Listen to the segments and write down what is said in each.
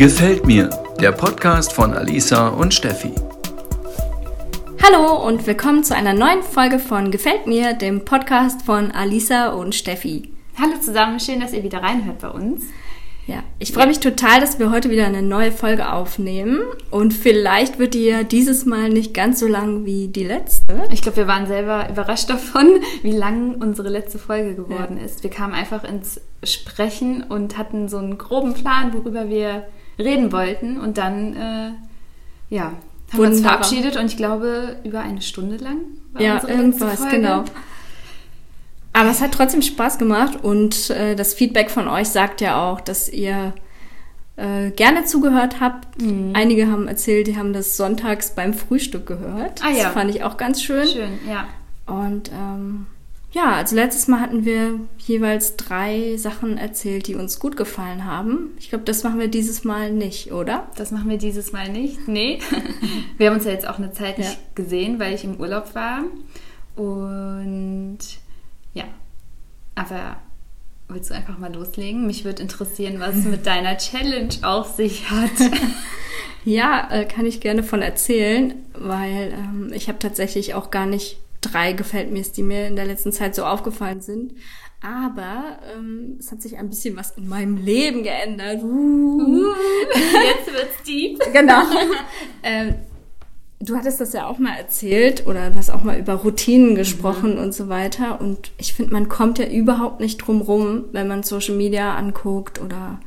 Gefällt mir, der Podcast von Alisa und Steffi. Hallo und willkommen zu einer neuen Folge von Gefällt mir, dem Podcast von Alisa und Steffi. Hallo zusammen, schön, dass ihr wieder reinhört bei uns. Ja, ich freue mich total, dass wir heute wieder eine neue Folge aufnehmen. Und vielleicht wird die ja dieses Mal nicht ganz so lang wie die letzte. Ich glaube, wir waren selber überrascht davon, wie lang unsere letzte Folge geworden ja. ist. Wir kamen einfach ins Sprechen und hatten so einen groben Plan, worüber wir reden wollten. Und dann, äh, ja, haben Wunderbar. wir uns verabschiedet und ich glaube, über eine Stunde lang war ja, irgendwas, genau. Aber es hat trotzdem Spaß gemacht und äh, das Feedback von euch sagt ja auch, dass ihr äh, gerne zugehört habt. Mhm. Einige haben erzählt, die haben das sonntags beim Frühstück gehört. Ah, ja. Das fand ich auch ganz schön. Schön, ja. Und ähm, ja, also letztes Mal hatten wir jeweils drei Sachen erzählt, die uns gut gefallen haben. Ich glaube, das machen wir dieses Mal nicht, oder? Das machen wir dieses Mal nicht. Nee. wir haben uns ja jetzt auch eine Zeit nicht ja. gesehen, weil ich im Urlaub war. Und ja, aber willst du einfach mal loslegen? Mich würde interessieren, was es mit deiner Challenge auf sich hat. ja, äh, kann ich gerne von erzählen, weil ähm, ich habe tatsächlich auch gar nicht drei gefällt mir, die mir in der letzten Zeit so aufgefallen sind. Aber ähm, es hat sich ein bisschen was in meinem Leben geändert. Uh. Uh, jetzt wird's deep. genau. ähm, Du hattest das ja auch mal erzählt oder du hast auch mal über Routinen gesprochen mhm. und so weiter. Und ich finde, man kommt ja überhaupt nicht drum rum, wenn man Social Media anguckt oder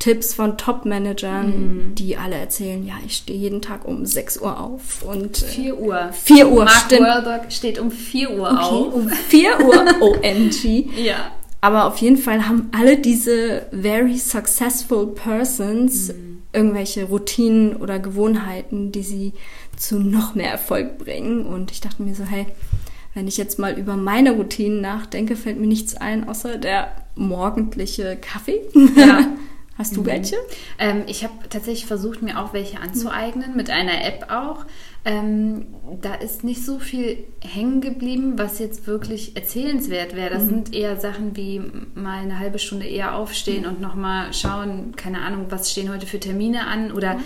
Tipps von Top-Managern, mhm. die alle erzählen, ja, ich stehe jeden Tag um 6 Uhr auf und 4 äh, Uhr. 4 Uhr, Mark stimmt. Wahlberg steht um 4 Uhr okay, auf. Um 4 Uhr, OMG. ja. Aber auf jeden Fall haben alle diese very successful persons mhm. irgendwelche Routinen oder Gewohnheiten, die sie zu noch mehr Erfolg bringen. Und ich dachte mir so, hey, wenn ich jetzt mal über meine Routinen nachdenke, fällt mir nichts ein, außer der morgendliche Kaffee. Ja. Hast du mhm. welche? Ähm, ich habe tatsächlich versucht, mir auch welche anzueignen, mit einer App auch. Ähm, da ist nicht so viel hängen geblieben, was jetzt wirklich erzählenswert wäre. Das mhm. sind eher Sachen wie mal eine halbe Stunde eher aufstehen mhm. und nochmal schauen, keine Ahnung, was stehen heute für Termine an oder mhm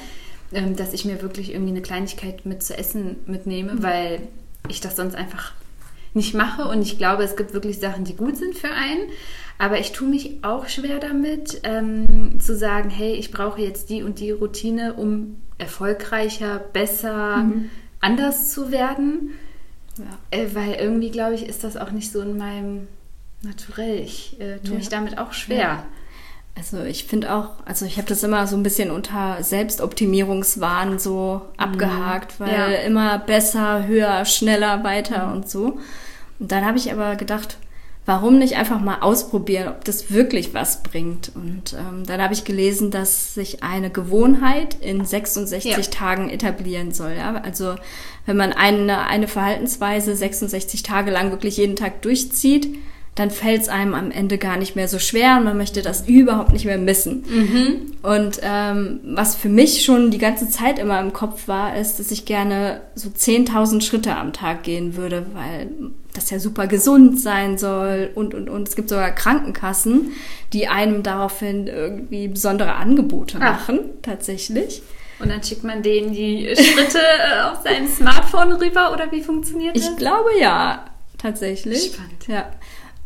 ähm, dass ich mir wirklich irgendwie eine Kleinigkeit mit zu essen mitnehme, mhm. weil ich das sonst einfach nicht mache. Und ich glaube, es gibt wirklich Sachen, die gut sind für einen. Aber ich tue mich auch schwer damit, ähm, zu sagen, hey, ich brauche jetzt die und die Routine, um erfolgreicher, besser, mhm. anders zu werden. Ja. Äh, weil irgendwie, glaube ich, ist das auch nicht so in meinem Naturell. Ich äh, tue ja. mich damit auch schwer. Ja. Also ich finde auch, also ich habe das immer so ein bisschen unter Selbstoptimierungswahn so mhm. abgehakt, weil ja. immer besser, höher, schneller, weiter mhm. und so. Und dann habe ich aber gedacht, warum nicht einfach mal ausprobieren, ob das wirklich was bringt. Und ähm, dann habe ich gelesen, dass sich eine Gewohnheit in 66 ja. Tagen etablieren soll. Ja? Also wenn man eine, eine Verhaltensweise 66 Tage lang wirklich jeden Tag durchzieht, dann fällt es einem am Ende gar nicht mehr so schwer und man möchte das überhaupt nicht mehr missen. Mhm. Und ähm, was für mich schon die ganze Zeit immer im Kopf war, ist, dass ich gerne so 10.000 Schritte am Tag gehen würde, weil das ja super gesund sein soll und, und, und. Es gibt sogar Krankenkassen, die einem daraufhin irgendwie besondere Angebote ah. machen, Ach. tatsächlich. Und dann schickt man denen die Schritte äh, auf sein Smartphone rüber oder wie funktioniert das? Ich glaube ja, tatsächlich. Spannend. Ja.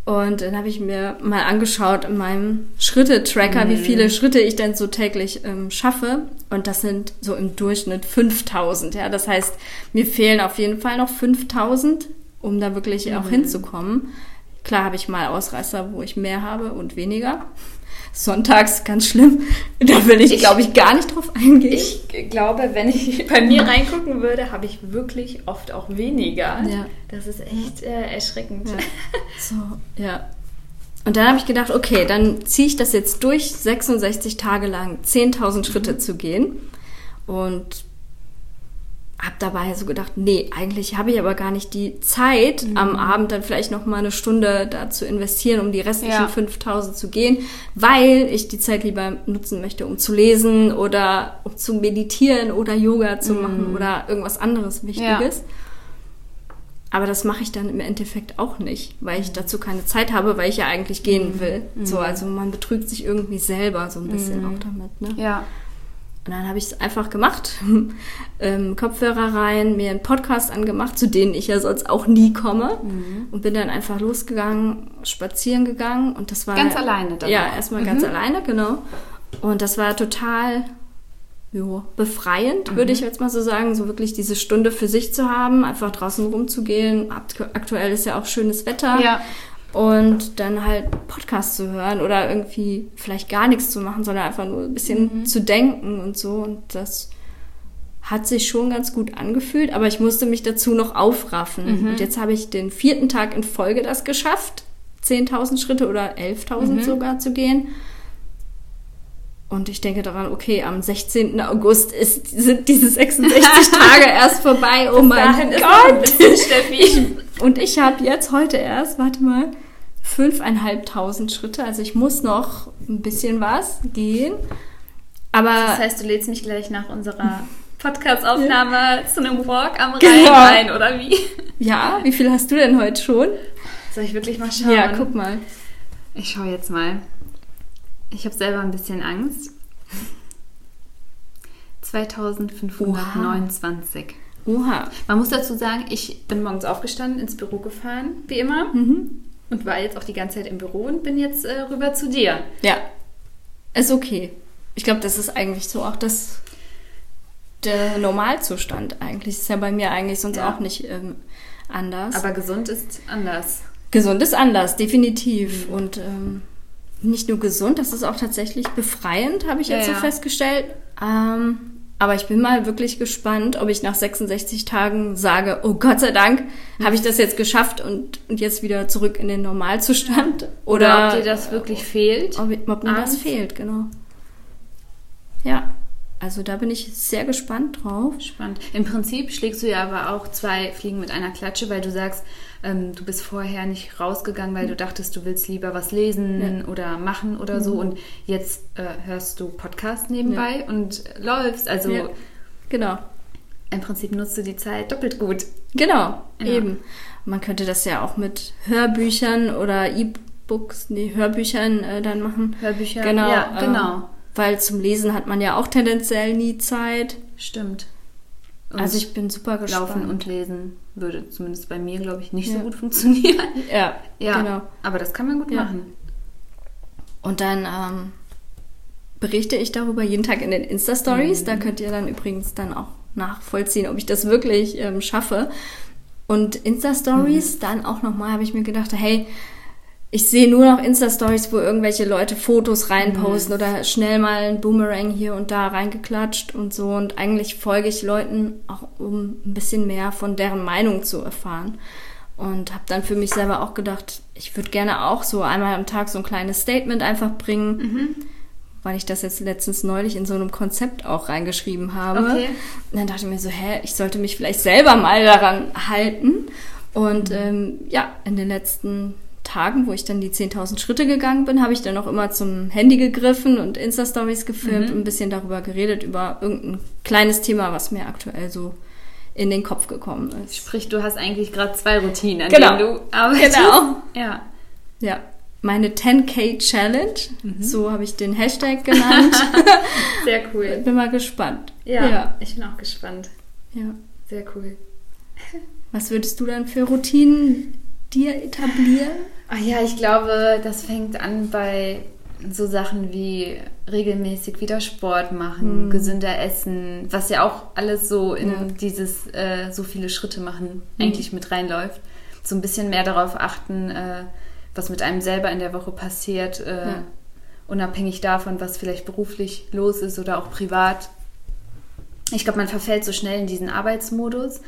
Und dann habe ich mir mal angeschaut in meinem Schritte-Tracker, mhm. wie viele Schritte ich denn so täglich ähm, schaffe. Und das sind so im Durchschnitt 5000. Ja, das heißt, mir fehlen auf jeden Fall noch 5000, um da wirklich mhm. auch hinzukommen. Klar habe ich mal Ausreißer, wo ich mehr habe und weniger sonntags ganz schlimm. Da will ich, ich glaube ich, gar nicht drauf eingehen. Ich glaube, wenn ich bei mir reingucken würde, habe ich wirklich oft auch weniger. Ja. Das ist echt äh, erschreckend. Ja. So, ja. Und dann habe ich gedacht, okay, dann ziehe ich das jetzt durch, 66 Tage lang 10.000 Schritte mhm. zu gehen. Und habe dabei so gedacht, nee, eigentlich habe ich aber gar nicht die Zeit, mhm. am Abend dann vielleicht noch mal eine Stunde da zu investieren, um die restlichen ja. 5000 zu gehen, weil ich die Zeit lieber nutzen möchte, um zu lesen oder um zu meditieren oder Yoga zu mhm. machen oder irgendwas anderes Wichtiges. Ja. Aber das mache ich dann im Endeffekt auch nicht, weil ich dazu keine Zeit habe, weil ich ja eigentlich gehen mhm. will. Mhm. So, also man betrügt sich irgendwie selber so ein bisschen mhm. auch damit. Ne? Ja. Und dann habe ich es einfach gemacht, ähm, Kopfhörer rein, mir einen Podcast angemacht, zu denen ich ja sonst auch nie komme. Mhm. Und bin dann einfach losgegangen, spazieren gegangen. Und das war. Ganz alleine dann? Ja, erstmal mhm. ganz alleine, genau. Und das war total jo, befreiend, mhm. würde ich jetzt mal so sagen, so wirklich diese Stunde für sich zu haben, einfach draußen rumzugehen. Aktuell ist ja auch schönes Wetter. Ja. Und dann halt Podcast zu hören oder irgendwie vielleicht gar nichts zu machen, sondern einfach nur ein bisschen mhm. zu denken und so. Und das hat sich schon ganz gut angefühlt, aber ich musste mich dazu noch aufraffen. Mhm. Und jetzt habe ich den vierten Tag in Folge das geschafft, 10.000 Schritte oder 11.000 mhm. sogar zu gehen. Und ich denke daran, okay, am 16. August ist, sind diese 66 Tage erst vorbei. Oh mein Gott! Steffi. Und ich habe jetzt heute erst, warte mal, 5.500 Schritte. Also ich muss noch ein bisschen was gehen. Aber das heißt, du lädst mich gleich nach unserer Podcast-Aufnahme ja. zu einem Walk am Rhein genau. ein, oder wie? Ja, wie viel hast du denn heute schon? Soll ich wirklich mal schauen? Ja, guck mal. Ich schaue jetzt mal. Ich habe selber ein bisschen Angst. 2529. Oha. Oha. Man muss dazu sagen, ich bin morgens aufgestanden, ins Büro gefahren, wie immer. Mhm. Und war jetzt auch die ganze Zeit im Büro und bin jetzt äh, rüber zu dir. Ja. Ist okay. Ich glaube, das ist eigentlich so auch das der Normalzustand eigentlich. Ist ja bei mir eigentlich sonst ja. auch nicht ähm, anders. Aber gesund ist anders. Gesund ist anders, definitiv. Mhm. Und ähm, nicht nur gesund, das ist auch tatsächlich befreiend, habe ich jetzt ja, so festgestellt. Ähm, aber ich bin mal wirklich gespannt, ob ich nach 66 Tagen sage, oh Gott sei Dank, habe ich das jetzt geschafft und, und jetzt wieder zurück in den Normalzustand. Oder, Oder ob dir das wirklich fehlt. Ob, ob mir das fehlt, genau. Ja. Also da bin ich sehr gespannt drauf. Spannend. Im Prinzip schlägst du ja aber auch zwei Fliegen mit einer Klatsche, weil du sagst, ähm, du bist vorher nicht rausgegangen, weil du dachtest, du willst lieber was lesen ja. oder machen oder mhm. so. Und jetzt äh, hörst du Podcast nebenbei ja. und läufst. Also ja. genau. Im Prinzip nutzt du die Zeit doppelt gut. Genau, eben. Man könnte das ja auch mit Hörbüchern oder E-Books, nee, Hörbüchern äh, dann machen. Hörbücher, genau. Ja, genau. Ähm, weil zum Lesen hat man ja auch tendenziell nie Zeit. Stimmt. Und also ich bin super gespannt. Laufen und lesen würde zumindest bei mir, glaube ich, nicht ja. so gut funktionieren. Ja, ja, genau. Aber das kann man gut ja. machen. Und dann ähm, berichte ich darüber jeden Tag in den Insta-Stories. Mhm. Da könnt ihr dann übrigens dann auch nachvollziehen, ob ich das wirklich ähm, schaffe. Und Insta-Stories, mhm. dann auch nochmal habe ich mir gedacht, hey, ich sehe nur noch Insta-Stories, wo irgendwelche Leute Fotos reinposten mhm. oder schnell mal ein Boomerang hier und da reingeklatscht und so. Und eigentlich folge ich Leuten auch, um ein bisschen mehr von deren Meinung zu erfahren. Und habe dann für mich selber auch gedacht, ich würde gerne auch so einmal am Tag so ein kleines Statement einfach bringen, mhm. weil ich das jetzt letztens neulich in so einem Konzept auch reingeschrieben habe. Okay. Und dann dachte ich mir so, hä, ich sollte mich vielleicht selber mal daran halten. Und mhm. ähm, ja, in den letzten Tagen, wo ich dann die 10.000 Schritte gegangen bin, habe ich dann auch immer zum Handy gegriffen und Insta-Stories gefilmt mhm. und ein bisschen darüber geredet, über irgendein kleines Thema, was mir aktuell so in den Kopf gekommen ist. Sprich, du hast eigentlich gerade zwei Routinen, an genau. denen du arbeitest. Genau. Ja. Ja. Meine 10K Challenge, mhm. so habe ich den Hashtag genannt. Sehr cool. Bin mal gespannt. Ja, ja, ich bin auch gespannt. Ja. Sehr cool. Was würdest du dann für Routinen dir etablieren? Ach ja, ich glaube, das fängt an bei so Sachen wie regelmäßig wieder Sport machen, hm. gesünder essen, was ja auch alles so in ja. dieses äh, so viele Schritte machen hm. eigentlich mit reinläuft. So ein bisschen mehr darauf achten, äh, was mit einem selber in der Woche passiert, äh, ja. unabhängig davon, was vielleicht beruflich los ist oder auch privat. Ich glaube, man verfällt so schnell in diesen Arbeitsmodus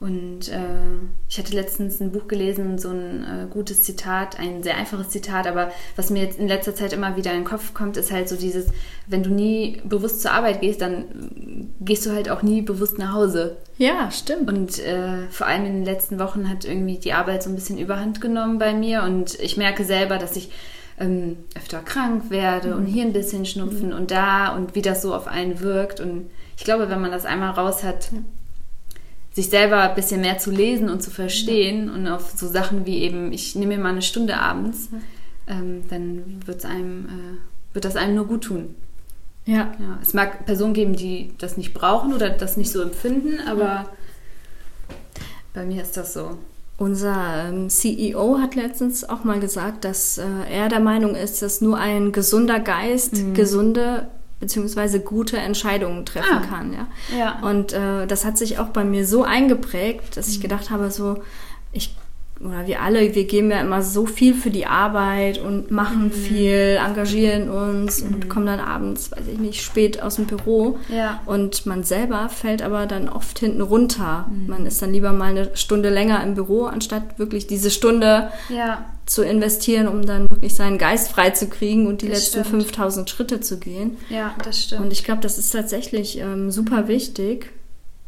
und äh, ich hatte letztens ein Buch gelesen, so ein äh, gutes Zitat, ein sehr einfaches Zitat, aber was mir jetzt in letzter Zeit immer wieder in den Kopf kommt, ist halt so dieses, wenn du nie bewusst zur Arbeit gehst, dann gehst du halt auch nie bewusst nach Hause. Ja, stimmt. Und äh, vor allem in den letzten Wochen hat irgendwie die Arbeit so ein bisschen überhand genommen bei mir und ich merke selber, dass ich ähm, öfter krank werde mhm. und hier ein bisschen Schnupfen mhm. und da und wie das so auf einen wirkt. Und ich glaube, wenn man das einmal raus hat, sich selber ein bisschen mehr zu lesen und zu verstehen ja. und auf so Sachen wie eben, ich nehme mir mal eine Stunde abends, ähm, dann wird's einem, äh, wird das einem nur gut tun. Ja. ja. Es mag Personen geben, die das nicht brauchen oder das nicht so empfinden, aber bei mir ist das so. Unser ähm, CEO hat letztens auch mal gesagt, dass äh, er der Meinung ist, dass nur ein gesunder Geist Mhm. gesunde beziehungsweise gute Entscheidungen treffen Ah. kann. Ja? Ja. Und äh, das hat sich auch bei mir so eingeprägt, dass ich gedacht habe, so, ich oder wir alle, wir geben ja immer so viel für die Arbeit und machen viel, engagieren uns und kommen dann abends, weiß ich nicht, spät aus dem Büro. Ja. Und man selber fällt aber dann oft hinten runter. Man ist dann lieber mal eine Stunde länger im Büro, anstatt wirklich diese Stunde Ja. zu investieren, um dann wirklich seinen Geist frei zu kriegen und die Das letzten stimmt. 5000 Schritte zu gehen. Ja, das stimmt. Und ich glaube, das ist tatsächlich ähm, super wichtig,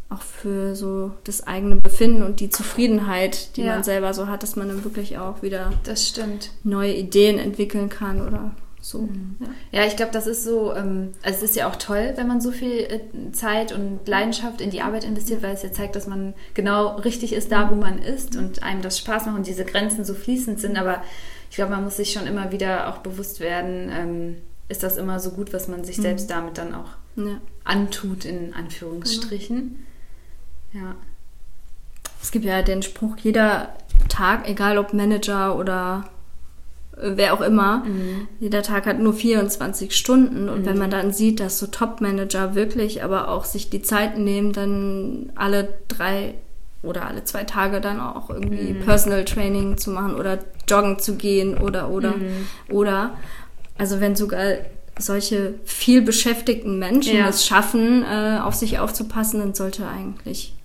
auch für so das eigene Befinden und die Zufriedenheit, die Ja. man selber so hat, dass man dann wirklich auch wieder das stimmt. neue Ideen entwickeln kann oder so. Mhm. Ja. Ja, ich glaube, das ist so, ähm, also es ist ja auch toll, wenn man so viel äh, Zeit und Leidenschaft in die Arbeit investiert, weil es ja zeigt, dass man genau richtig ist da, wo man ist und einem das Spaß macht und diese Grenzen so fließend sind. Aber ich glaube, man muss sich schon immer wieder auch bewusst werden, ähm, ist das immer so gut, was man sich selbst damit dann auch Ja. antut, in Anführungsstrichen. Ja. Es gibt ja den Spruch, jeder Tag, egal ob Manager oder wer auch immer, jeder Tag hat nur 24 Stunden. Und wenn man dann sieht, dass so Top-Manager wirklich aber auch sich die Zeit nehmen, dann alle drei oder alle zwei Tage dann auch irgendwie Personal Training zu machen oder joggen zu gehen oder oder oder also wenn sogar solche viel beschäftigten Menschen Ja. es schaffen, äh, auf sich aufzupassen, dann sollte eigentlich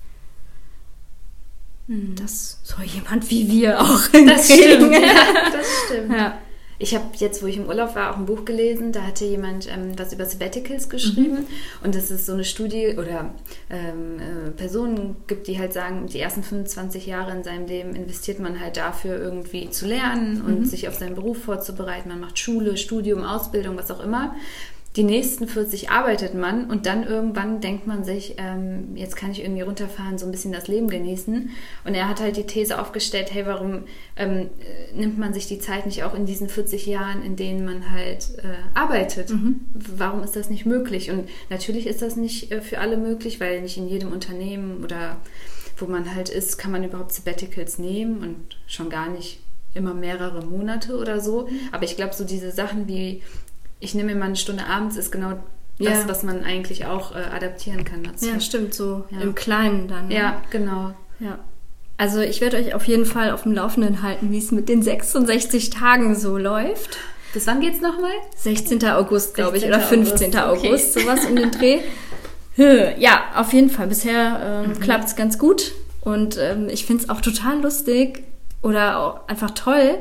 das so jemand wie wir auch Das hinkriegen. stimmt. Ja, das stimmt. Ja. Ich habe jetzt, wo ich im Urlaub war, auch ein Buch gelesen. Da hatte jemand ähm, was über Sabbaticals geschrieben. Und das ist so eine Studie oder ähm, äh, Personen gibt, die halt sagen, die ersten 25 Jahre in seinem Leben investiert man halt dafür, irgendwie zu lernen und sich auf seinen Beruf vorzubereiten. Man macht Schule, Studium, Ausbildung, was auch immer. Die nächsten 40 arbeitet man und dann irgendwann denkt man sich, ähm, jetzt kann ich irgendwie runterfahren, so ein bisschen das Leben genießen. Und er hat halt die These aufgestellt, hey, warum ähm, äh, nimmt man sich die Zeit nicht auch in diesen 40 Jahren, in denen man halt äh, arbeitet? Warum ist das nicht möglich? Und natürlich ist das nicht äh, für alle möglich, weil nicht in jedem Unternehmen oder wo man halt ist, kann man überhaupt Sabbaticals nehmen und schon gar nicht immer mehrere Monate oder so. Aber ich glaube, so diese Sachen wie ich nehme mir mal eine Stunde abends, ist genau das, Ja. was man eigentlich auch äh, adaptieren kann dazu. ja, stimmt, so Ja. im Kleinen dann. ne? Ja, genau. Ja. Also ich werde euch auf jeden Fall auf dem Laufenden halten, wie es mit den 66 Tagen so läuft. Bis wann geht's nochmal? 16. August, glaube ich, 16. oder 15. August, okay. August, sowas um den Dreh. Ja, auf jeden Fall. Bisher ähm, Mhm. klappt es ganz gut. Und ähm, ich finde es auch total lustig oder auch einfach toll,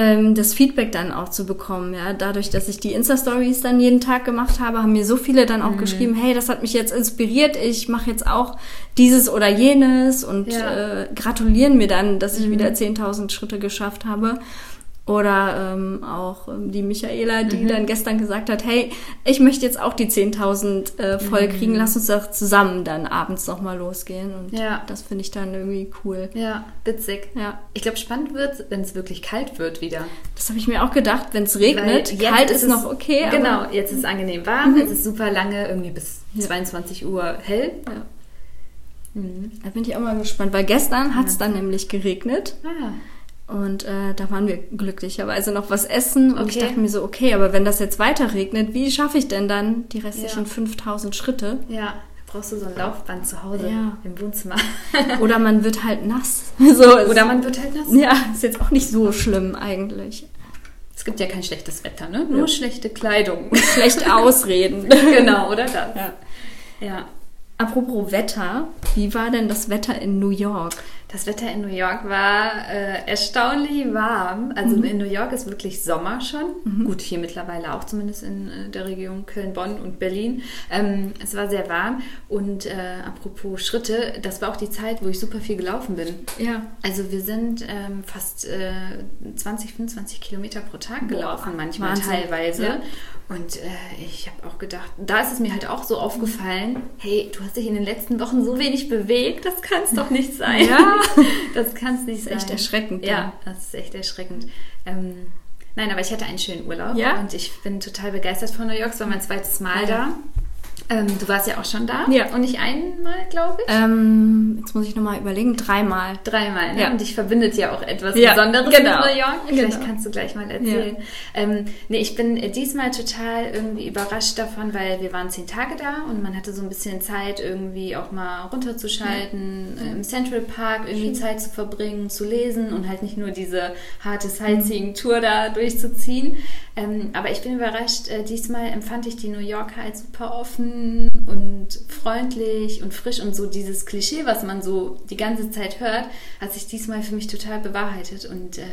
ähm, das Feedback dann auch zu bekommen. Ja, dadurch, dass ich die Insta-Stories dann jeden Tag gemacht habe, haben mir so viele dann Mhm. auch geschrieben, hey, das hat mich jetzt inspiriert, ich mache jetzt auch dieses oder jenes und Ja. Mhm. äh, gratulieren mir dann, dass ich wieder 10.000 Schritte geschafft habe. Oder ähm, auch ähm, die Michaela, die Mhm. dann gestern gesagt hat, hey, ich möchte jetzt auch die 10.000 äh, voll kriegen, lass uns doch zusammen dann abends nochmal losgehen. Und Mhm. Ja. das finde ich dann irgendwie cool. Ja, witzig. Ja, Ich glaube, spannend wird, wenn es wirklich kalt wird wieder. das habe ich mir auch gedacht, wenn es regnet, kalt ist, es- noch okay. aber- Mhm. Genau, jetzt ist es angenehm warm, es ist super lange, irgendwie bis 22 Uhr hell. Ja. Mhm. Da bin ich auch mal gespannt, weil gestern hat es dann nämlich geregnet. Ah, Und äh, da waren wir glücklicherweise noch was essen. Und ich Okay. dachte mir so, okay, aber wenn das jetzt weiter regnet, wie schaffe ich denn dann die restlichen Ja. 5000 Schritte? ja. Brauchst du so ein Laufband zu Hause Ja. im Wohnzimmer. Oder man wird halt nass. So, Oder man wird halt nass. Ja, ist jetzt auch nicht so schlimm eigentlich. Es gibt ja kein schlechtes Wetter, ne? Nur schlechte Kleidung. Schlechte Ausreden. genau, oder das? Ja. ja. Apropos Wetter, wie war denn das Wetter in New York? Das Wetter in New York war äh, erstaunlich warm. Also in New York ist wirklich Sommer schon. Gut, hier mittlerweile auch, zumindest in äh, der Region Köln, Bonn und Berlin. Ähm, es war sehr warm. Und äh, apropos Schritte, das war auch die Zeit, wo ich super viel gelaufen bin. Ja. Also wir sind ähm, fast äh, 20, 25 Kilometer pro Tag gelaufen, manchmal Wahnsinn. teilweise. Ja. Und äh, ich habe auch gedacht, da ist es mir halt auch so aufgefallen, hey, du hast dich in den letzten Wochen so wenig bewegt, das kann es doch nicht sein. Ja. das kann es nicht ist sein. echt erschreckend, Ja, ja. das ist echt erschreckend. Ähm, Nein, aber ich hatte einen schönen Urlaub Ja? und ich bin total begeistert von New York. Es war mein zweites Mal Ah, ja. da. Ähm, du warst ja auch schon da. Ja. Und nicht einmal, glaube ich. Ähm, jetzt muss ich nochmal überlegen, dreimal. Dreimal, ne? Ja. Und dich verbindet ja auch etwas Ja, Besonderes genau. mit New York. Vielleicht Genau. kannst du gleich mal erzählen. Ähm, nee, ich bin diesmal total irgendwie überrascht davon, weil wir waren zehn Tage da und man hatte so ein bisschen Zeit, irgendwie auch mal runterzuschalten, äh, im Central Park irgendwie Zeit zu verbringen, zu lesen und halt nicht nur diese harte Sightseeing-Tour da durchzuziehen. Ähm, aber ich bin überrascht, äh, diesmal empfand ich die New Yorker als super offen und freundlich und frisch und so dieses Klischee, was man so die ganze Zeit hört, hat sich diesmal für mich total bewahrheitet und äh,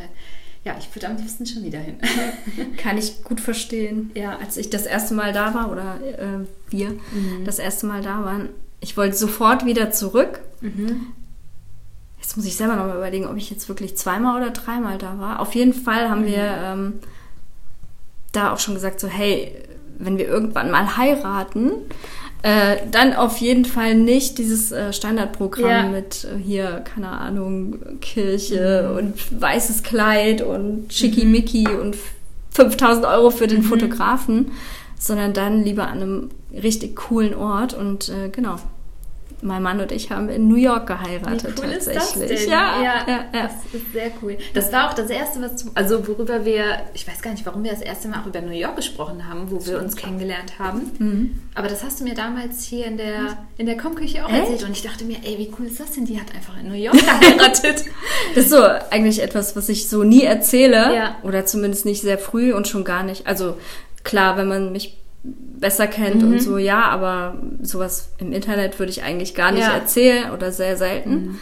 ja, ich würde am liebsten schon wieder hin. Kann ich gut verstehen. Ja, als ich das erste Mal da war, oder äh, wir das erste Mal da waren, ich wollte sofort wieder zurück. Jetzt muss ich selber noch mal überlegen, ob ich jetzt wirklich zweimal oder dreimal da war. Auf jeden Fall haben wir ähm, da auch schon gesagt, so hey, wenn wir irgendwann mal heiraten, äh, dann auf jeden Fall nicht dieses äh, Standardprogramm Ja. mit äh, hier, keine Ahnung, Kirche und weißes Kleid und Schickimicki und 5000 Euro für den Fotografen, sondern dann lieber an einem richtig coolen Ort und äh, genau. Mein Mann und ich haben in New York geheiratet Wie cool ist tatsächlich. das denn? Ja, ja, ja. Das ist sehr cool. Das war auch das erste, was, also worüber wir, ich weiß gar nicht, warum wir das erste Mal auch über New York gesprochen haben, wo wir uns kennengelernt haben. Mhm. Aber das hast du mir damals hier in der, in der Kommküche auch Echt? erzählt und ich dachte mir, ey, wie cool ist das denn? Die hat einfach in New York geheiratet. Das ist so eigentlich etwas, was ich so nie erzähle. Ja. Oder zumindest nicht sehr früh und schon gar nicht. Also klar, wenn man mich besser kennt Mhm. und so, ja, aber sowas im Internet würde ich eigentlich gar nicht Ja. Mhm. erzählen oder sehr selten.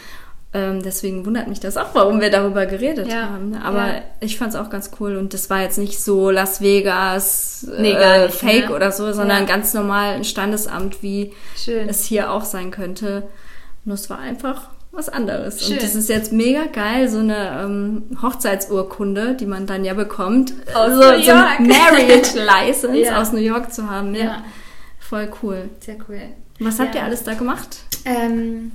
Ähm, deswegen wundert mich das auch, warum wir darüber geredet Ja. haben. ne? Aber Ja. ich fand es auch ganz cool und das war jetzt nicht so Las Vegas Nee, äh, nicht, Fake ne? oder so, sondern ganz normal ein Standesamt, wie Schön. es hier auch sein könnte. Nur es war einfach was anderes. Schön. Und das ist jetzt mega geil, so eine ähm, Hochzeitsurkunde, die man dann ja bekommt. Aus so, New so eine York. Marriage License Ja. aus New York zu haben. Ja. Ja. Voll cool. Sehr cool. Was habt Ja. ihr alles da gemacht? Ähm,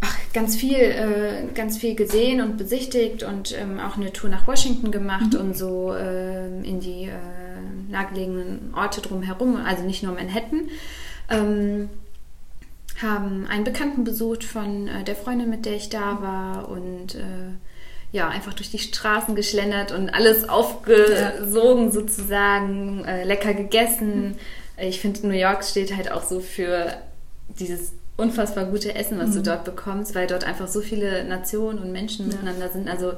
ach, ganz viel, äh, ganz viel gesehen und besichtigt und ähm, auch eine Tour nach Washington gemacht und so ähm, in die äh, nahegelegenen Orte drumherum, also nicht nur Manhattan. Ähm, haben einen Bekannten besucht von äh, der Freundin, mit der ich da war und äh, ja, einfach durch die Straßen geschlendert und alles aufgesogen sozusagen, äh, lecker gegessen. Ich finde, New York steht halt auch so für dieses unfassbar gute Essen, was du dort bekommst, weil dort einfach so viele Nationen und Menschen miteinander sind. Also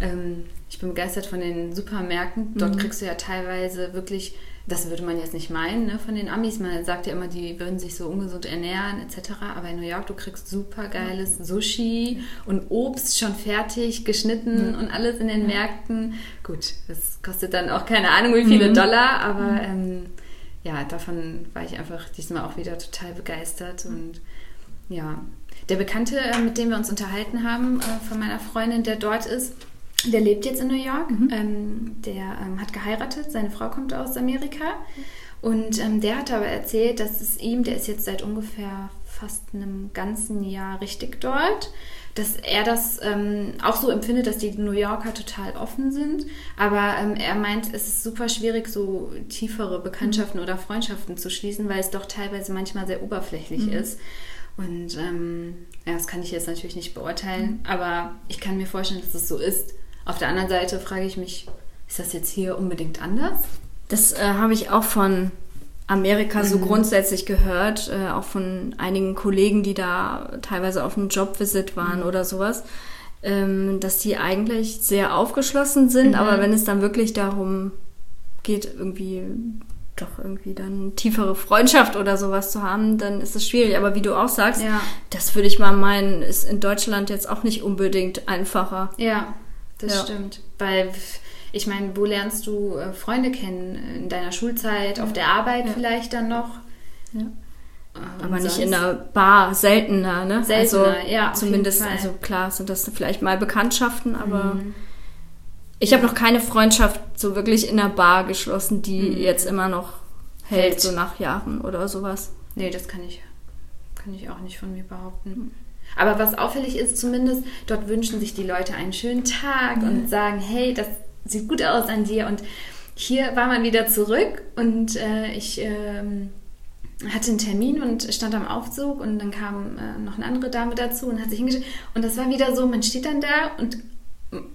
ähm, ich bin begeistert von den Supermärkten. Dort kriegst du ja teilweise wirklich, das würde man jetzt nicht meinen, ne, von den Amis. Man sagt ja immer, die würden sich so ungesund ernähren etc. Aber in New York, du kriegst super geiles Sushi und Obst schon fertig, geschnitten und alles in den Märkten. Gut, das kostet dann auch keine Ahnung wie viele Dollar, aber ähm, ja, davon war ich einfach diesmal auch wieder total begeistert und ja, der Bekannte, äh, mit dem wir uns unterhalten haben, äh, von meiner Freundin, der dort ist, der lebt jetzt in New York. Ähm, der ähm, hat geheiratet, seine Frau kommt aus Amerika. Und ähm, der hat aber erzählt, dass es ihm, der ist jetzt seit ungefähr fast einem ganzen Jahr richtig dort, dass er das ähm, auch so empfindet, dass die New Yorker total offen sind. Aber ähm, er meint, es ist super schwierig, so tiefere Bekanntschaften oder Freundschaften zu schließen, weil es doch teilweise manchmal sehr oberflächlich ist. Und ähm, ja, das kann ich jetzt natürlich nicht beurteilen, aber ich kann mir vorstellen, dass es so ist. Auf der anderen Seite frage ich mich, ist das jetzt hier unbedingt anders? Das äh, habe ich auch von Amerika so grundsätzlich gehört, äh, auch von einigen Kollegen, die da teilweise auf einem Jobvisit waren oder sowas, ähm, dass die eigentlich sehr aufgeschlossen sind, aber wenn es dann wirklich darum geht, irgendwie doch irgendwie dann tiefere Freundschaft oder sowas zu haben, dann ist es schwierig. Aber wie du auch sagst, Ja. das würde ich mal meinen, ist in Deutschland jetzt auch nicht unbedingt einfacher. Ja, das Ja. stimmt. Weil ich meine, wo lernst du äh, Freunde kennen? In deiner Schulzeit, auf der Arbeit Ja. vielleicht dann noch? Ja. Äh, Aber nicht in einer Bar, seltener, ne? Seltener, also, ja, Zumindest, also klar sind das vielleicht mal Bekanntschaften, aber Mhm. ich habe noch keine Freundschaft so wirklich in einer Bar geschlossen, die Mhm. jetzt immer noch hält, Hält. so nach Jahren oder sowas. Nee, das kann ich, kann ich auch nicht von mir behaupten. Aber was auffällig ist zumindest, dort wünschen sich die Leute einen schönen Tag und sagen, hey, das sieht gut aus an dir. Und hier war man wieder zurück und äh, ich ähm, hatte einen Termin und stand am Aufzug und dann kam äh, noch eine andere Dame dazu und hat sich hingestellt. Und das war wieder so, man steht dann da und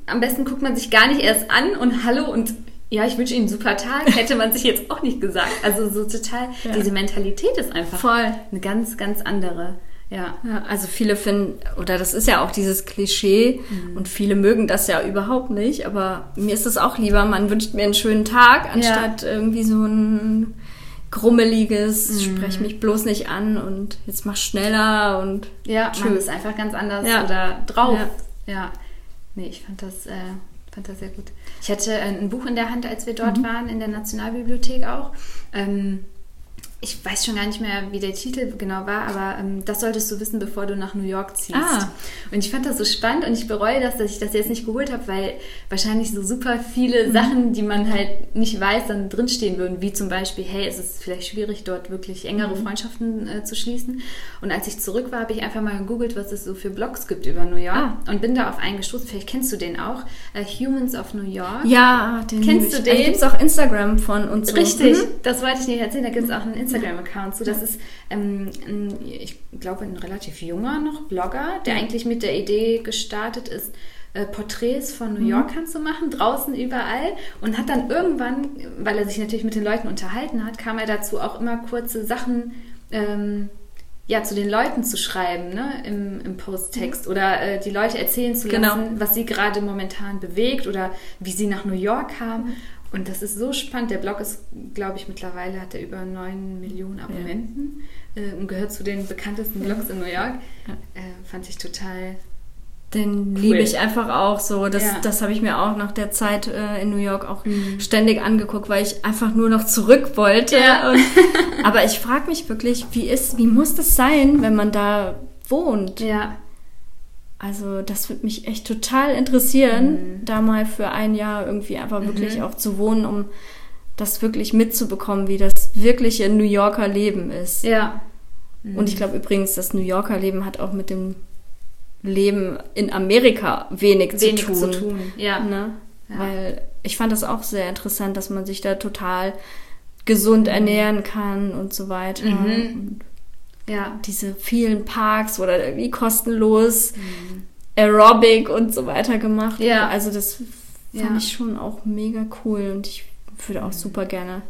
am besten guckt man sich gar nicht erst an und hallo und ja, ich wünsche Ihnen einen super Tag, hätte man sich jetzt auch nicht gesagt. Also so total, ja. diese Mentalität ist einfach Voll. eine ganz, ganz andere. Ja. also viele finden, oder das ist ja auch dieses Klischee mhm. und viele mögen das ja überhaupt nicht, aber mir ist es auch lieber, man wünscht mir einen schönen Tag, anstatt ja. irgendwie so ein grummeliges, mhm. sprech mich bloß nicht an und jetzt mach schneller und ja, tschüss. man ist einfach ganz anders ja. oder drauf. Ja. ja. Nee, ich fand das, äh, fand das sehr gut. Ich hatte äh, ein Buch in der Hand, als wir dort mhm. waren, in der Nationalbibliothek auch. Ähm, ich weiß schon gar nicht mehr, wie der Titel genau war, aber ähm, das solltest du wissen, bevor du nach New York ziehst. Ah. Und ich fand das so spannend und ich bereue das, dass ich das jetzt nicht geholt habe, weil wahrscheinlich so super viele mhm. Sachen, die man halt nicht weiß, dann drinstehen würden, wie zum Beispiel, hey, es ist vielleicht schwierig, dort wirklich engere mhm. Freundschaften äh, zu schließen. Und als ich zurück war, habe ich einfach mal gegoogelt, was es so für Blogs gibt über New York ah. und bin da auf einen gestoßen. Vielleicht kennst du den auch, äh, Humans of New York. Ja, den kennst du den? Da gibt es auch Instagram von uns. Richtig, mhm. das wollte ich nicht erzählen. Da gibt es auch einen Instagram Instagram-Account. So, das ist, ähm, ein, ich glaube, ein relativ junger noch Blogger, der eigentlich mit der Idee gestartet ist, äh, Porträts von New mhm. Yorkern zu machen, draußen überall. Und hat dann irgendwann, weil er sich natürlich mit den Leuten unterhalten hat, kam er dazu, auch immer kurze Sachen ähm, ja, zu den Leuten zu schreiben, ne, im, im Posttext mhm. oder äh, die Leute erzählen zu genau. lassen, genau. was sie gerade momentan bewegt oder wie sie nach New York kamen. Mhm. Und das ist so spannend. Der Blog ist, glaube ich, mittlerweile hat er über 9 Millionen Abonnenten ja. äh, und gehört zu den bekanntesten Blogs in New York. Ja. Äh, fand ich total. Den cool. liebe ich einfach auch so. Das, ja. das habe ich mir auch nach der Zeit äh, in New York auch mhm. ständig angeguckt, weil ich einfach nur noch zurück wollte. Und, aber ich frage mich wirklich, wie ist, wie muss das sein, wenn man da wohnt? Ja. Also das würde mich echt total interessieren, mhm. da mal für ein Jahr irgendwie einfach wirklich mhm. auch zu wohnen, um das wirklich mitzubekommen, wie das wirkliche New Yorker Leben ist. Ja. Mhm. Und ich glaube übrigens, das New Yorker Leben hat auch mit dem Leben in Amerika wenig, wenig zu tun. Zu tun. Ja. Ne? ja. Weil ich fand das auch sehr interessant, dass man sich da total gesund mhm. ernähren kann und so weiter. Mhm. Und ja. Diese vielen Parks oder irgendwie kostenlos mhm. Aerobic und so weiter gemacht. Ja. Also das fand ja. ich schon auch mega cool und ich würde auch super gerne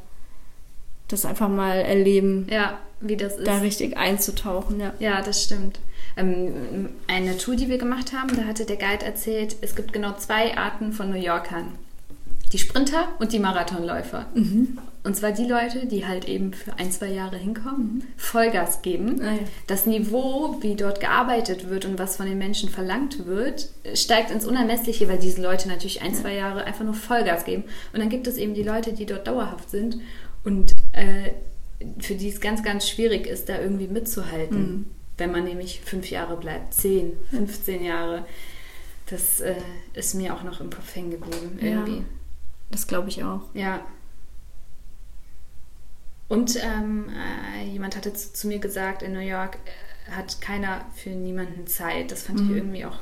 das einfach mal erleben. Ja, wie das ist. Da richtig einzutauchen, ja. Ja, das stimmt. Ähm, eine Tour, die wir gemacht haben, da hatte der Guide erzählt, es gibt genau zwei Arten von New Yorkern. Die Sprinter und die Marathonläufer. Mhm. Und zwar die Leute, die halt eben für ein, zwei Jahre hinkommen. Vollgas geben. Ah, ja. Das Niveau, wie dort gearbeitet wird und was von den Menschen verlangt wird, steigt ins Unermessliche, weil diese Leute natürlich ein, zwei Jahre einfach nur Vollgas geben. Und dann gibt es eben die Leute, die dort dauerhaft sind und äh, für die es ganz, ganz schwierig ist, da irgendwie mitzuhalten. Mhm. Wenn man nämlich fünf Jahre bleibt, zehn, 15 Jahre. Das äh, ist mir auch noch im Kopf hängen geblieben irgendwie. Ja, das glaube ich auch. Ja. Und ähm, äh, jemand hatte zu, zu, mir gesagt, in New York äh, hat keiner für niemanden Zeit. Das fand mhm. ich irgendwie auch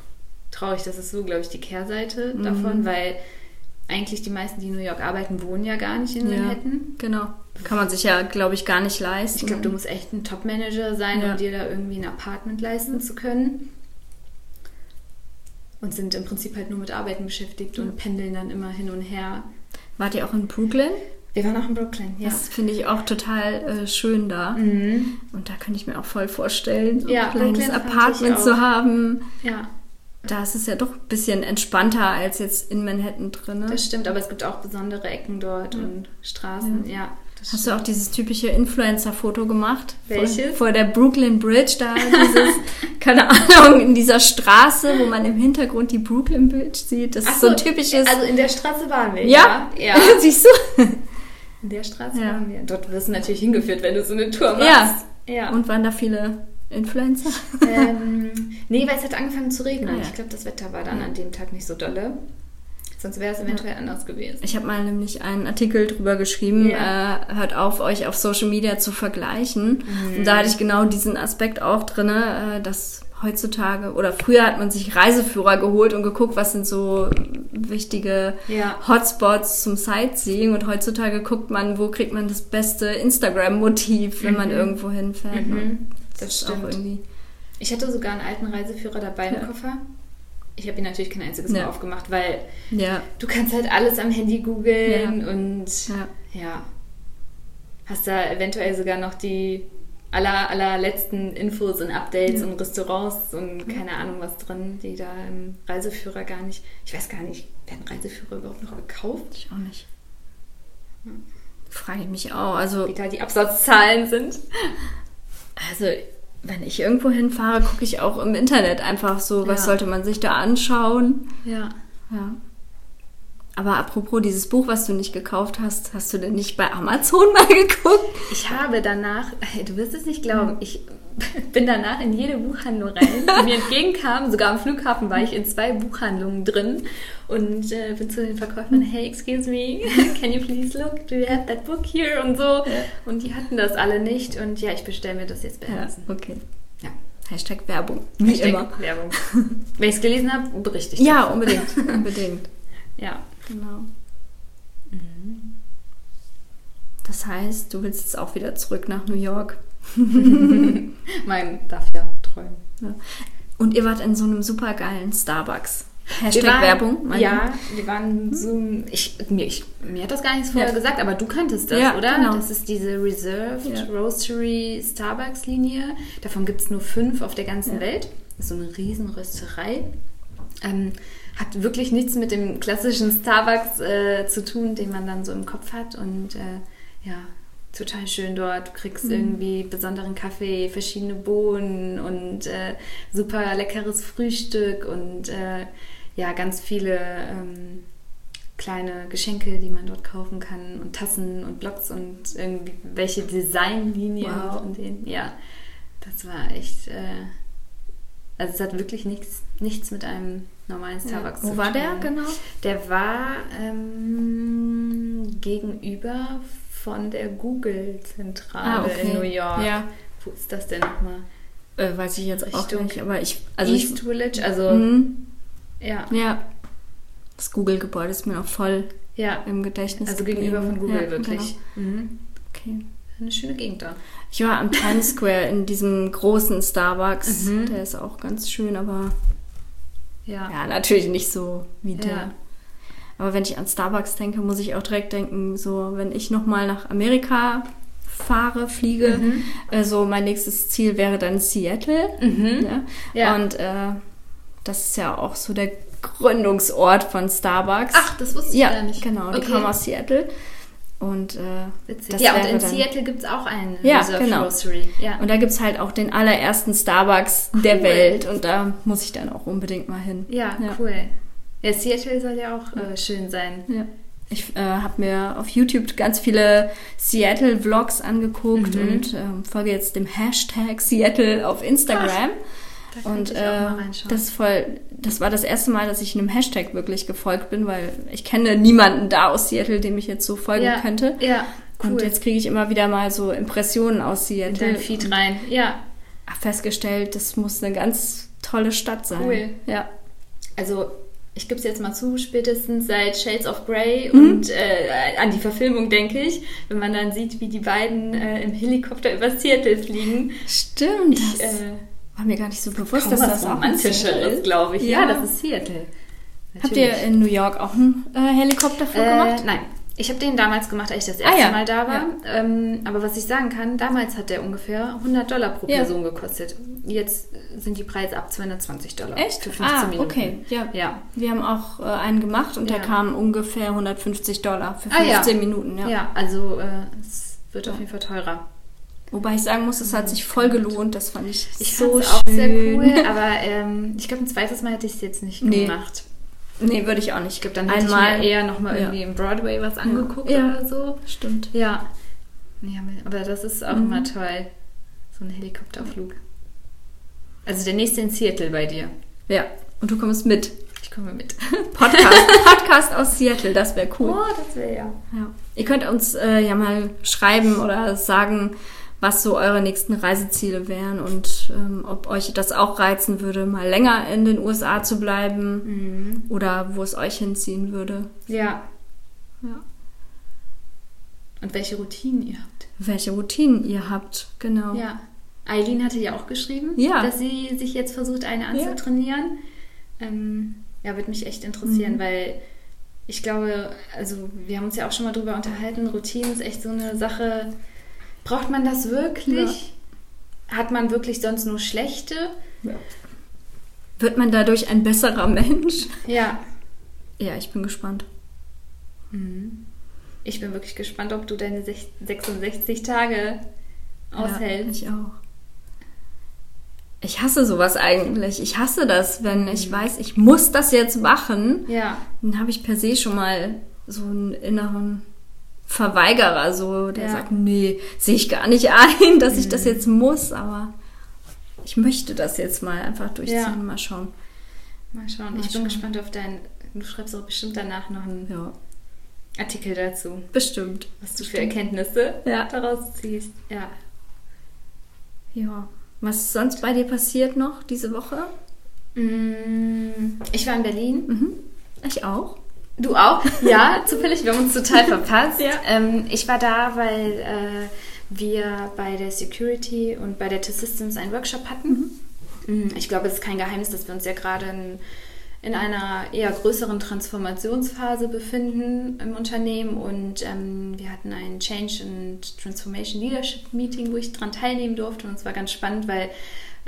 traurig. Das ist so, glaube ich, die Kehrseite mhm. davon, weil eigentlich die meisten, die in New York arbeiten, wohnen ja gar nicht in ja, Manhattan. Genau. Kann man sich ja, glaube ich, gar nicht leisten. Ich glaube, du musst echt ein Top-Manager sein, ja. um dir da irgendwie ein Apartment leisten zu können. Und sind im Prinzip halt nur mit Arbeiten beschäftigt und pendeln dann immer hin und her. Wart ihr auch in Brooklyn? Wir waren auch in Brooklyn, ja. Das finde ich auch total äh, schön da. Mhm. Und da könnte ich mir auch voll vorstellen, so ja, ein kleines Apartment zu haben. Ja. Da ist es ja doch ein bisschen entspannter als jetzt in Manhattan drin. Das stimmt, aber es gibt auch besondere Ecken dort mhm. und Straßen, ja. ja Hast du auch dieses typische Influencer-Foto gemacht? Welches? Vor, vor, der Brooklyn Bridge, da dieses, keine Ahnung, in dieser Straße, wo man im Hintergrund die Brooklyn Bridge sieht. Das Ach ist so ein typisches. Also in der Straße waren wir. Ja, ja. ja. Siehst du? In der Straße ja. waren wir. Dort wirst du natürlich hingeführt, wenn du so eine Tour machst. Ja. ja. Und waren da viele Influencer? Ähm, nee, weil es hat angefangen zu regnen. Ah, ja. Ich glaube, das Wetter war dann an dem Tag nicht so dolle. Sonst wäre es eventuell anders gewesen. Ich habe mal nämlich einen Artikel drüber geschrieben, ja. äh, hört auf, euch auf Social Media zu vergleichen. Mhm. Und da hatte ich genau diesen Aspekt auch drin, äh, dass heutzutage oder früher hat man sich Reiseführer geholt und geguckt, was sind so wichtige Ja. Hotspots zum Sightseeing und heutzutage guckt man, wo kriegt man das beste Instagram-Motiv, wenn man irgendwo hinfährt. ne? Mhm. Das auch stimmt. irgendwie. Ich hatte sogar einen alten Reiseführer dabei im Ja. Koffer. Ich habe ihn natürlich kein einziges Mal Ja. aufgemacht, weil du kannst halt alles am Handy googeln und ja. ja. Hast da eventuell sogar noch die aller, allerletzten Infos und Updates Ja. und Restaurants und keine Ahnung was drin, die da im Reiseführer gar nicht. Ich weiß gar nicht, werden Reiseführer überhaupt noch gekauft? Ich auch nicht. Frage ich mich auch. Also, Wie da die Absatzzahlen sind. also wenn ich irgendwo hinfahre, gucke ich auch im Internet einfach so, was Ja. sollte man sich da anschauen. Ja. Ja. Aber apropos dieses Buch, was du nicht gekauft hast, hast du denn nicht bei Amazon mal geguckt? Ich habe danach, du wirst es nicht glauben, ich bin danach in jede Buchhandlung rein, die mir entgegenkam. Sogar am Flughafen war ich in zwei Buchhandlungen drin und äh, bin zu den Verkäufern, hey, excuse me, can you please look, do you have that book here und so. Und die hatten das alle nicht und ja, ich bestelle mir das jetzt bei Amazon. okay. Ja. Hashtag Werbung. Wie Hashtag immer. Werbung. Wenn ich es gelesen habe, berichte ich. Ja, davon. unbedingt. unbedingt. Ja. Genau. Das heißt, du willst jetzt auch wieder zurück nach New York. Mein darf ja träumen. Ja. Und ihr wart in so einem super geilen Starbucks. Hashtag waren- Werbung. Ja, wir waren so. Ich, mir, ich, mir hat das gar nichts vorher Ja. gesagt, aber du kanntest das, Ja, oder? genau. Das ist diese Reserved Ja. Roastery Starbucks Linie. Davon gibt es nur fünf auf der ganzen. Welt. Das ist so eine riesen Rösterei. Ähm, hat wirklich nichts mit dem klassischen Starbucks äh, zu tun, den man dann so im Kopf hat. Und äh, ja, total schön dort. Du kriegst Mhm. irgendwie besonderen Kaffee, verschiedene Bohnen und äh, super leckeres Frühstück und äh, ja, ganz viele ähm, kleine Geschenke, die man dort kaufen kann und Tassen und Blocks und irgendwie welche Designlinien Wow. von denen. Ja, das war echt. Äh, also es hat wirklich nichts, nichts mit einem normalen Starbucks Wo zu war der genau? Der war ähm, gegenüber von der Google-Zentrale in New York. Ah, Ja, Wo ist das denn nochmal? äh, weiß ich jetzt auch Richtung nicht, aber ich, also East ich, Village, also Mhm. ja, ja, das Google-Gebäude ist mir noch voll ja. im Gedächtnis Also gegenüber von geblieben. Google Ja, wirklich. Mhm. Genau. Okay. Eine schöne Gegend da. Ich war am Times Square in diesem großen Starbucks. Mhm. Der ist auch ganz schön, aber Ja. ja, natürlich nicht so wie der. Ja. Aber wenn ich an Starbucks denke, muss ich auch direkt denken, so wenn ich nochmal nach Amerika fahre, fliege, Mhm. äh, so mein nächstes Ziel wäre dann Seattle. Mhm. Ja? Ja. Und äh, das ist ja auch so der Gründungsort von Starbucks. Ach, das wusste ich ja, gar nicht. genau, die Okay. kommen aus Seattle. Und, äh, ja, und in dann- Seattle gibt es auch einen Ja, Reserve genau. Grocery. Ja. und da gibt es halt auch den allerersten Starbucks der Cool. Welt. Und da muss ich dann auch unbedingt mal hin. ja, Ja. cool. Ja, Seattle soll ja auch äh, schön sein. Ja. Ich äh, habe mir auf YouTube ganz viele Seattle-Vlogs angeguckt Mhm. und ähm, folge jetzt dem Hashtag Seattle auf Instagram. Da Und äh, das ist voll, das war das erste Mal, dass ich einem Hashtag wirklich gefolgt bin, weil ich kenne niemanden da aus Seattle, dem ich jetzt so folgen ja. könnte. Ja, cool. Und jetzt kriege ich immer wieder mal so Impressionen aus in Seattle. dein Feed rein. Ja, festgestellt, das muss eine ganz tolle Stadt sein. Cool. Ja. also ich gebe es jetzt mal zu, spätestens seit Shades of Grey Mhm. und äh, an die Verfilmung denke ich, wenn man dann sieht, wie die beiden äh, im Helikopter über Seattle fliegen. Stimmt. Ich, das äh, war mir gar nicht so bewusst, dass das auch ein Romantischeres, Seattle glaube ich. Ja. Ja. das ist Seattle. Habt ihr Natürlich. in New York auch einen äh, Helikopterflug Äh, gemacht? nein. Ich habe den damals gemacht, als ich das Ah, erste ja. Mal da war. Ja. Ähm, aber was ich sagen kann, damals hat der ungefähr 100 Dollar pro Ja. Person gekostet. Jetzt sind die Preise ab 220 Dollar. Echt? Für 15 ah, Minuten. okay. Ja. Ja. Wir haben auch äh, einen gemacht und der kam ungefähr 150 Dollar für Ah, 15 ja. Minuten. Ja. Ja, also äh, es wird auf jeden Fall teurer. Wobei ich sagen muss, es hat sich voll gelohnt. Das fand ich, Ich so fand's auch schön. sehr cool, aber ähm, ich glaube, ein zweites Mal hätte ich es jetzt nicht Nee. gemacht. Nee, würde ich auch nicht. Ich glaube, dann hätte Einmal ich mir eher nochmal Ja. irgendwie im Broadway was angeguckt Ja. oder so. Stimmt. Ja. ja. Aber das ist auch Mhm. immer toll. So ein Helikopterflug. Also der nächste in Seattle bei dir. Ja. Und du kommst mit. Ich komme mit. Podcast, Podcast aus Seattle, das wäre cool. Oh, das wäre ja. Ja. Ihr könnt uns äh, ja mal schreiben oder sagen, was so eure nächsten Reiseziele wären und ähm, ob euch das auch reizen würde, mal länger in den USA zu bleiben mhm. oder wo es euch hinziehen würde. Ja. Ja. Und welche Routinen ihr habt. Welche Routinen ihr habt, genau. Ja. Eileen hatte ja auch geschrieben, ja. dass sie sich jetzt versucht, eine anzutrainieren. Ja, ähm, ja würde mich echt interessieren, mhm. weil ich glaube, also wir haben uns ja auch schon mal drüber unterhalten, Routinen ist echt so eine Sache. Braucht man das wirklich? Ja. Hat man wirklich sonst nur schlechte? Ja. Wird man dadurch ein besserer Mensch? Ja. Ja, ich bin gespannt. Mhm. Ich bin wirklich gespannt, ob du deine 66 Tage aushältst. Ja, ich auch. Ich hasse sowas eigentlich. Ich hasse das, wenn ich mhm. weiß, ich muss das jetzt machen. Ja. Dann habe ich per se schon mal so einen inneren Verweigerer, so der ja. sagt, nee, sehe ich gar nicht ein, dass mhm. ich das mhm. jetzt muss, aber ich möchte das jetzt mal einfach durchziehen. Ja. Mal schauen. Mal schauen. Mal ich schauen. bin gespannt auf dein. Du schreibst auch bestimmt danach noch einen ja. Artikel dazu. Bestimmt. Was du für Erkenntnisse ja. daraus ziehst. Ja. Ja. Was ist sonst bei dir passiert noch diese Woche? Mm, ich war in Berlin. Mhm. Ich auch. Du auch? Ja, zufällig. Wir haben uns total verpasst. ja. Ähm, ich war da, weil äh, wir bei der Security und bei der T-Systems einen Workshop hatten. Mhm. Mm, ich glaube, es ist kein Geheimnis, dass wir uns ja gerade in, in einer eher größeren Transformationsphase befinden im Unternehmen und ähm, wir hatten ein Change and Transformation Leadership Meeting, wo ich daran teilnehmen durfte und es war ganz spannend, weil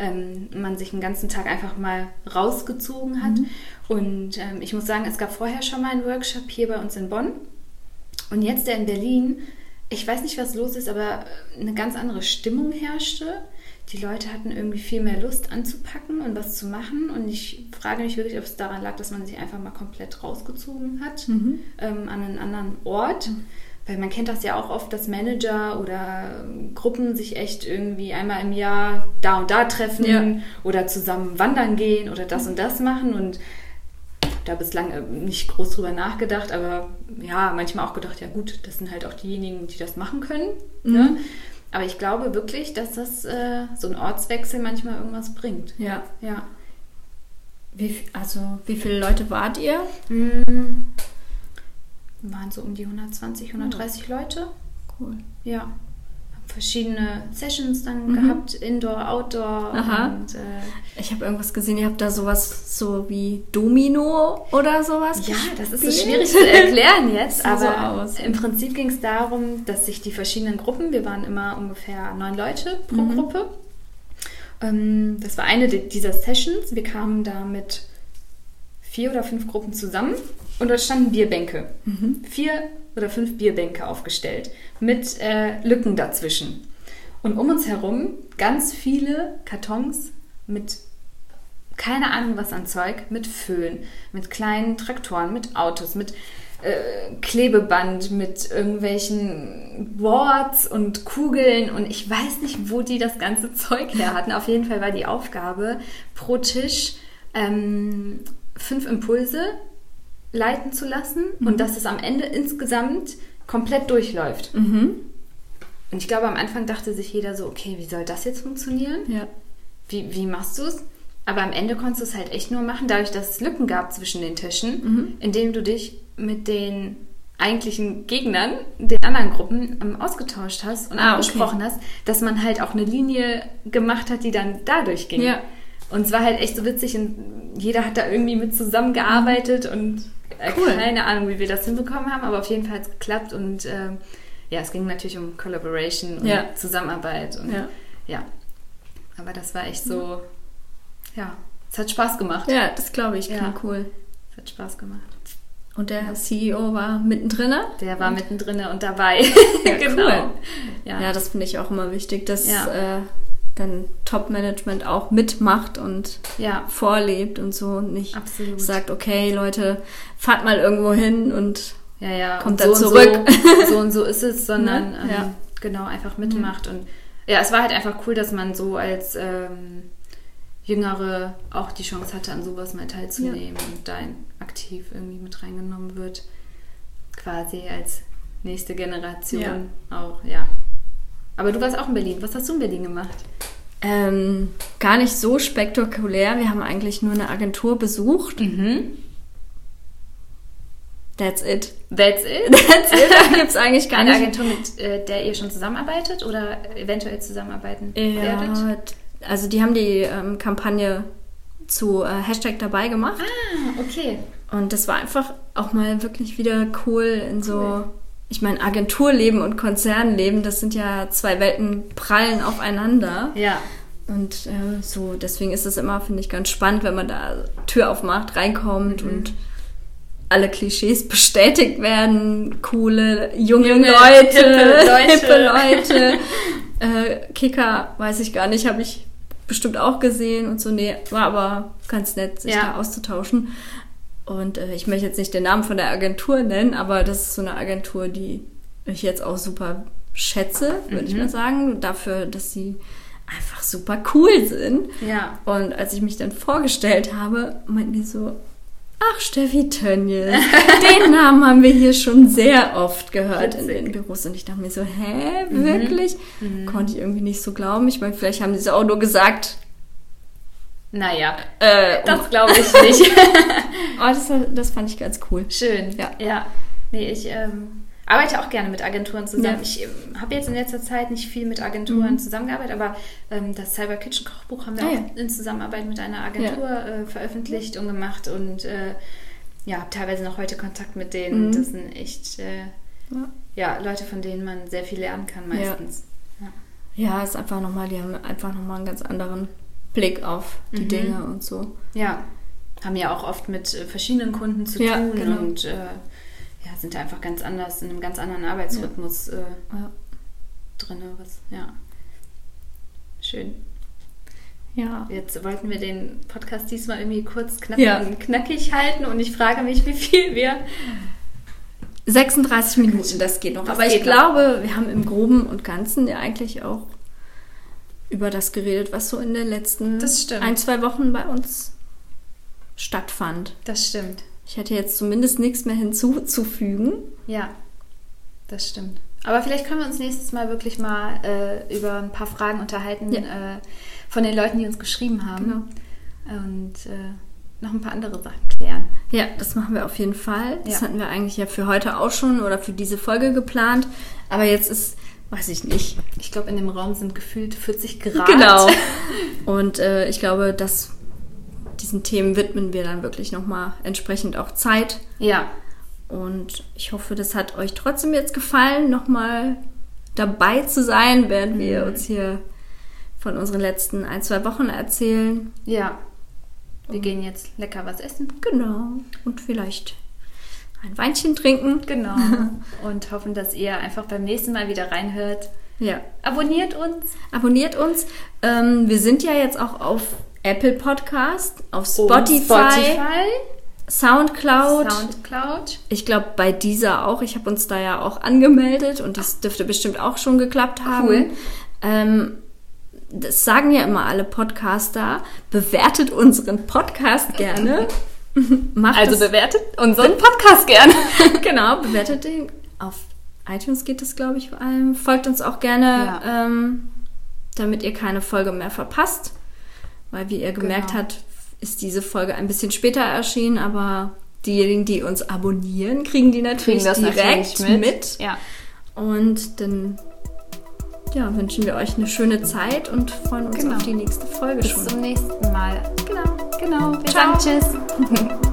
ähm, man sich einen ganzen Tag einfach mal rausgezogen hat. Mhm. Und ähm, ich muss sagen, es gab vorher schon mal einen Workshop hier bei uns in Bonn und jetzt der in Berlin. Ich weiß nicht, was los ist, aber eine ganz andere Stimmung herrschte die Leute hatten irgendwie viel mehr Lust anzupacken und was zu machen. Und ich frage mich wirklich, ob es daran lag, dass man sich einfach mal komplett rausgezogen hat mhm. ähm, an einen anderen Ort. Mhm. Weil man kennt das ja auch oft, dass Manager oder Gruppen sich echt irgendwie einmal im Jahr da und da treffen ja. oder zusammen wandern gehen oder das und das machen. Und da bislang äh, nicht groß drüber nachgedacht, aber ja, manchmal auch gedacht, ja gut, das sind halt auch diejenigen, die das machen können. Mhm. Ne? Aber ich glaube wirklich, dass das äh, so ein Ortswechsel manchmal irgendwas bringt. Ja. Ja. Wie, also, wie viele Leute wart ihr? Mhm. Waren so um die 120, 130 oh. Leute. Cool. Ja verschiedene Sessions dann mhm. gehabt, Indoor, Outdoor. Aha. Und, äh, ich habe irgendwas gesehen, ihr habt da sowas so wie Domino oder sowas. Ja, gespielt? das ist so schwierig zu erklären jetzt, aber so im Prinzip ging es darum, dass sich die verschiedenen Gruppen, wir waren immer ungefähr neun Leute pro mhm. Gruppe. Ähm, das war eine dieser Sessions. Wir kamen da mit vier oder fünf Gruppen zusammen und dort standen Bierbänke. Mhm. Vier oder fünf Bierbänke aufgestellt mit äh, Lücken dazwischen. Und um uns herum ganz viele Kartons mit keine Ahnung was an Zeug, mit Föhn, mit kleinen Traktoren, mit Autos, mit äh, Klebeband, mit irgendwelchen Boards und Kugeln und ich weiß nicht, wo die das ganze Zeug her hatten. Auf jeden Fall war die Aufgabe pro Tisch ähm, fünf Impulse leiten zu lassen mhm. und dass es am Ende insgesamt komplett durchläuft. Mhm. Und ich glaube, am Anfang dachte sich jeder so, okay, wie soll das jetzt funktionieren? Ja. Wie, wie machst du es? Aber am Ende konntest du es halt echt nur machen, dadurch, dass es Lücken gab zwischen den Tischen, mhm. indem du dich mit den eigentlichen Gegnern, den anderen Gruppen ähm, ausgetauscht hast und ah, abgesprochen okay. hast, dass man halt auch eine Linie gemacht hat, die dann dadurch ging. Ja. Und es war halt echt so witzig und jeder hat da irgendwie mit zusammengearbeitet und äh, cool. Keine Ahnung, wie wir das hinbekommen haben, aber auf jeden Fall hat es geklappt und äh, ja, es ging natürlich um Collaboration und ja. Zusammenarbeit und ja. ja. Aber das war echt so, ja, es hat Spaß gemacht. Ja, das glaube ich, ja. cool. Es hat Spaß gemacht. Und der CEO war mittendrin? Der war mittendrin und dabei. Ja, genau. Cool. Ja. ja, das finde ich auch immer wichtig, dass ja. äh, dann Top-Management auch mitmacht und ja. vorlebt und so und nicht Absolut. sagt, okay, Leute, fahrt mal irgendwo hin und ja, ja. kommt dann so zurück. So, so, und so ist es, sondern ne? ähm, genau einfach mitmacht. Mhm. Und ja, es war halt einfach cool, dass man so als ähm, Jüngere auch die Chance hatte, an sowas mal teilzunehmen und da aktiv irgendwie mit reingenommen wird. Quasi als nächste Generation auch, ja. Aber du warst auch in Berlin. Was hast du in Berlin gemacht? Ähm, gar nicht so spektakulär. Wir haben eigentlich nur eine Agentur besucht. Mhm. That's it. That's it? That's it. Da gibt es eigentlich gar Eine nicht. Agentur, mit äh, der ihr schon zusammenarbeitet oder eventuell zusammenarbeiten werdet? Ja, also die haben die ähm, Kampagne zu äh, Hashtag dabei gemacht. Ah, okay. Und das war einfach auch mal wirklich wieder cool in so, Cool. Ich meine, Agenturleben und Konzernleben, das sind ja zwei Welten prallen aufeinander. Ja. Und äh, so, deswegen ist es immer, finde ich, ganz spannend, wenn man da Tür aufmacht, reinkommt Mhm. und alle Klischees bestätigt werden. Coole, junge, Junge, Leute, hippe Leute. hippe Leute. äh, Kicker, weiß ich gar nicht, habe ich bestimmt auch gesehen und so. Nee, war aber ganz nett, sich Ja. da auszutauschen. Und äh, ich möchte jetzt nicht den Namen von der Agentur nennen, aber das ist so eine Agentur, die ich jetzt auch super schätze, würde ich Mhm. mal sagen, dafür, dass sie einfach super cool sind. Ja. Und als ich mich dann vorgestellt habe, meinten die so, ach Steffi Tönnies, den Namen haben wir hier schon sehr oft gehört in Witzig. den Büros. Und ich dachte mir so, hä, wirklich? Konnte ich irgendwie nicht so glauben. Ich meine, vielleicht haben sie es auch nur gesagt. Naja, Äh, um, das glaube ich nicht. oh, das, das fand ich ganz cool. Schön. Ja. ja. Nee, ich ähm, arbeite auch gerne mit Agenturen zusammen. Ja. Mhm. Ich ähm, habe jetzt in letzter Zeit nicht viel mit Agenturen zusammengearbeitet, aber ähm, das Cyber Kitchen Kochbuch haben wir Ah, auch in Zusammenarbeit mit einer Agentur äh, veröffentlicht und gemacht und äh, ja, habe teilweise noch heute Kontakt mit denen. Mhm. Das sind echt äh, Ja. ja, Leute, von denen man sehr viel lernen kann meistens. Ja, ist einfach nochmal, die haben einfach nochmal einen ganz anderen Blick auf die Mhm. Dinge und so. Ja, haben ja auch oft mit äh, verschiedenen Kunden zu Ja, tun genau. und äh, ja, sind da einfach ganz anders, in einem ganz anderen Arbeitsrhythmus äh, Ja. drin. Was, ja. Schön. Ja. Jetzt wollten wir den Podcast diesmal irgendwie kurz knackig, Ja. knackig halten und ich frage mich, wie viel wir. 36 Minuten, das geht noch. Das Aber ich geht noch. glaube, wir haben im Groben und Ganzen ja eigentlich auch über das geredet, was so in den letzten ein, zwei Wochen bei uns stattfand. Das stimmt. Ich hätte jetzt zumindest nichts mehr hinzuzufügen. Ja, das stimmt. Aber vielleicht können wir uns nächstes Mal wirklich mal äh, über ein paar Fragen unterhalten Ja. äh, von den Leuten, die uns geschrieben haben. Genau. Und äh, noch ein paar andere Sachen klären. Ja, das machen wir auf jeden Fall. Das Ja. hatten wir eigentlich ja für heute auch schon oder für diese Folge geplant. Aber jetzt ist, weiß ich nicht. Ich glaube, in dem Raum sind gefühlt 40 Grad. Genau. Und äh, ich glaube, dass diesen Themen widmen wir dann wirklich nochmal entsprechend auch Zeit. Ja, Und ich hoffe, das hat euch trotzdem jetzt gefallen, nochmal dabei zu sein, während wir uns hier von unseren letzten ein, zwei Wochen erzählen. ja. Wir gehen jetzt lecker was essen. Genau. Und vielleicht ein Weinchen trinken. Genau. Und hoffen, dass ihr einfach beim nächsten Mal wieder reinhört. Ja. Abonniert uns. Abonniert uns. Ähm, wir sind ja jetzt auch auf Apple Podcast, auf Spotify, Spotify Soundcloud. Soundcloud. Ich glaube, bei dieser auch. Ich habe uns da ja auch angemeldet und das dürfte bestimmt auch schon geklappt haben. Cool. Ähm, das sagen ja immer alle Podcaster. Bewertet unseren Podcast gerne. Macht Also das, bewertet unseren Podcast gerne. genau, bewertet den. Auf iTunes geht das, glaube ich, vor allem. Folgt uns auch gerne, Ja. ähm, damit ihr keine Folge mehr verpasst. Weil, wie ihr gemerkt Genau. habt, ist diese Folge ein bisschen später erschienen, aber diejenigen, die uns abonnieren, kriegen die natürlich direkt mit. Ja. Und dann ja, wünschen wir euch eine schöne Zeit und freuen uns Genau. auf die nächste Folge Bis schon. zum nächsten Mal. Genau. Genau. Wir Ciao. sagen Tschüss.